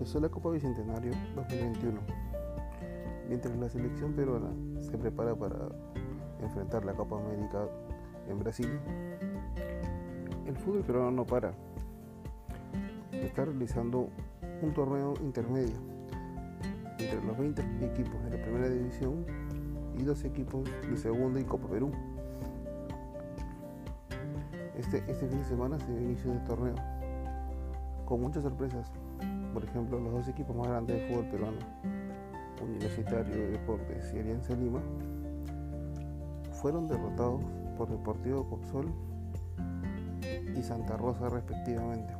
Empezó la Copa Bicentenario 2021, mientras la selección peruana se prepara para enfrentar la Copa América en Brasil. El fútbol peruano no para. Está realizando un torneo intermedio entre los 20 equipos de la primera división y los equipos de segunda y Copa Perú. Este, este fin de semana se inicio del torneo con muchas sorpresas. Por ejemplo, los dos equipos más grandes de fútbol peruano, Universitario de Deportes y Alianza Lima, fueron derrotados por Deportivo Copsol y Santa Rosa respectivamente.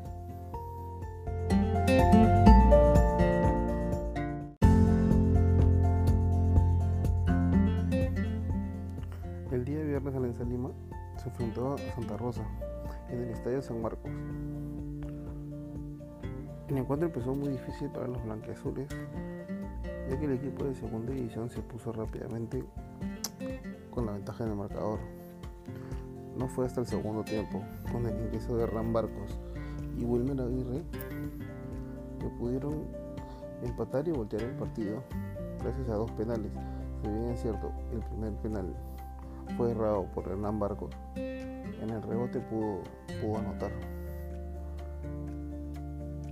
El día viernes Alianza Lima se enfrentó a Santa Rosa en el Estadio San Marcos. El encuentro empezó muy difícil para los blanqueazules, ya que el equipo de segunda división se puso rápidamente con la ventaja en el marcador. No fue hasta el segundo tiempo, con el ingreso de Ram Barcos y Wilmer Aguirre, que pudieron empatar y voltear el partido gracias a dos penales. Si bien es cierto, el primer penal fue errado por Hernán Barcos, en el rebote pudo, pudo anotar.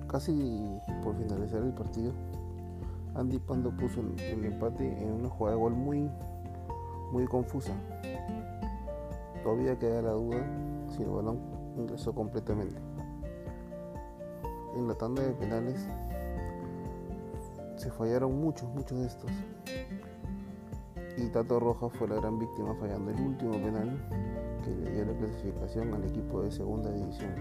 Casi por finalizar el partido, Andy Pando puso el, empate en una jugada de gol muy, muy confusa. Todavía queda la duda si el balón ingresó completamente. En la tanda de penales se fallaron muchos, muchos de estos. Y Tato Rojas fue la gran víctima fallando el último penal que le dio la clasificación al equipo de segunda división.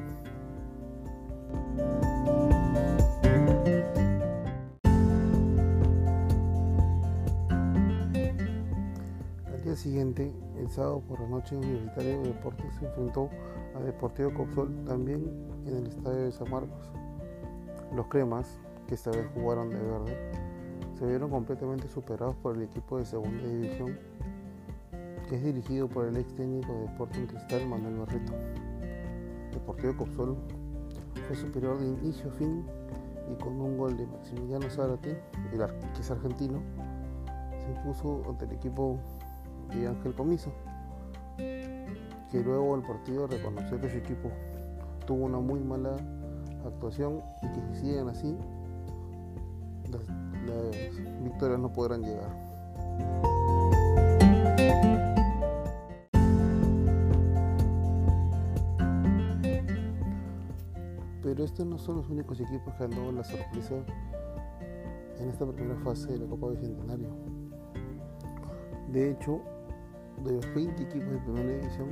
Siguiente, el sábado por la noche, Universitario de Deportes se enfrentó a Deportivo Copsol también en el estadio de San Marcos. Los cremas, que esta vez jugaron de verde, se vieron completamente superados por el equipo de segunda división, que es dirigido por el ex técnico de Deporting Cristal Manuel Barreto. Deportivo Copsol fue superior de inicio a fin y con un gol de Maximiliano Zárate, el que argentino, se impuso ante el equipo de Ángel Comiso, que luego del partido reconoció que su equipo tuvo una muy mala actuación y que si siguen así, las, las victorias no podrán llegar. Pero estos no son los únicos equipos que han dado la sorpresa en esta primera fase de la Copa Bicentenario. De hecho, de los 20 equipos de primera división,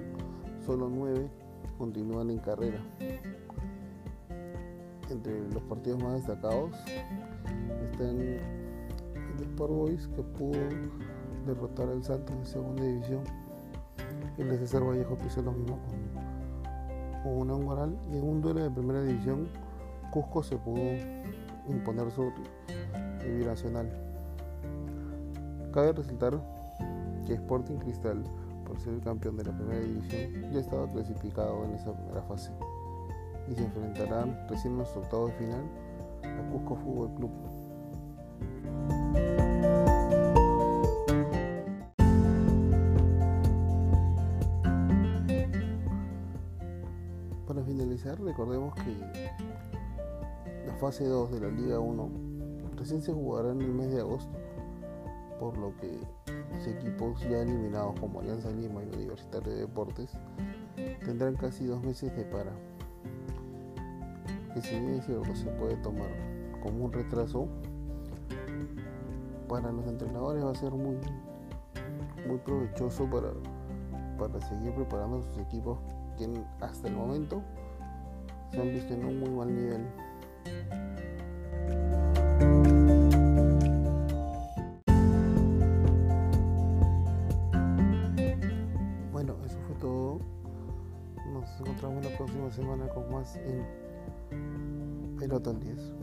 solo 9 continúan en carrera. Entre los partidos más destacados están el Sport Boys que pudo derrotar al Santos de segunda división. El de César Vallejo que hizo lo mismo con, con una moral y en un duelo de primera división Cusco se pudo imponer sobre el binacional. Cabe resaltar que Sporting Cristal, por ser el campeón de la primera división, ya estaba clasificado en esa primera fase y se enfrentarán recién en los octavos de final a Cusco Fútbol Club. Para finalizar, recordemos que la fase 2 de la Liga 1 recién se jugará en el mes de agosto, por lo que los equipos ya eliminados como Alianza Lima y Universitario de Deportes tendrán casi dos meses de para. Que si bien es cierto se puede tomar como un retraso, para los entrenadores va a ser muy, muy provechoso para, para seguir preparando sus equipos que hasta el momento se han visto en un muy mal nivel. próxima semana con más en Pelota al 10.